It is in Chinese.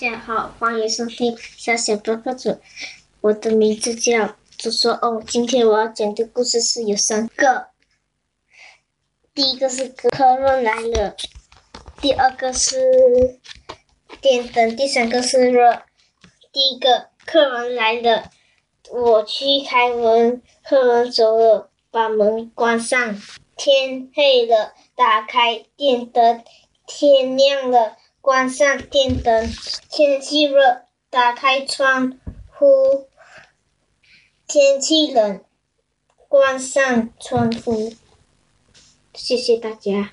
大家好，欢迎收听小小播客组。我的名字叫朱说哦。今天我要讲的故事是有三个。第一个是客人来了，第二个是电灯，第三个是热。第一个客人来了，我去开门，客人走了，把门关上。天黑了，打开电灯。天亮了。关上电灯，天气热，打开窗户；天气冷，关上窗户。谢谢大家。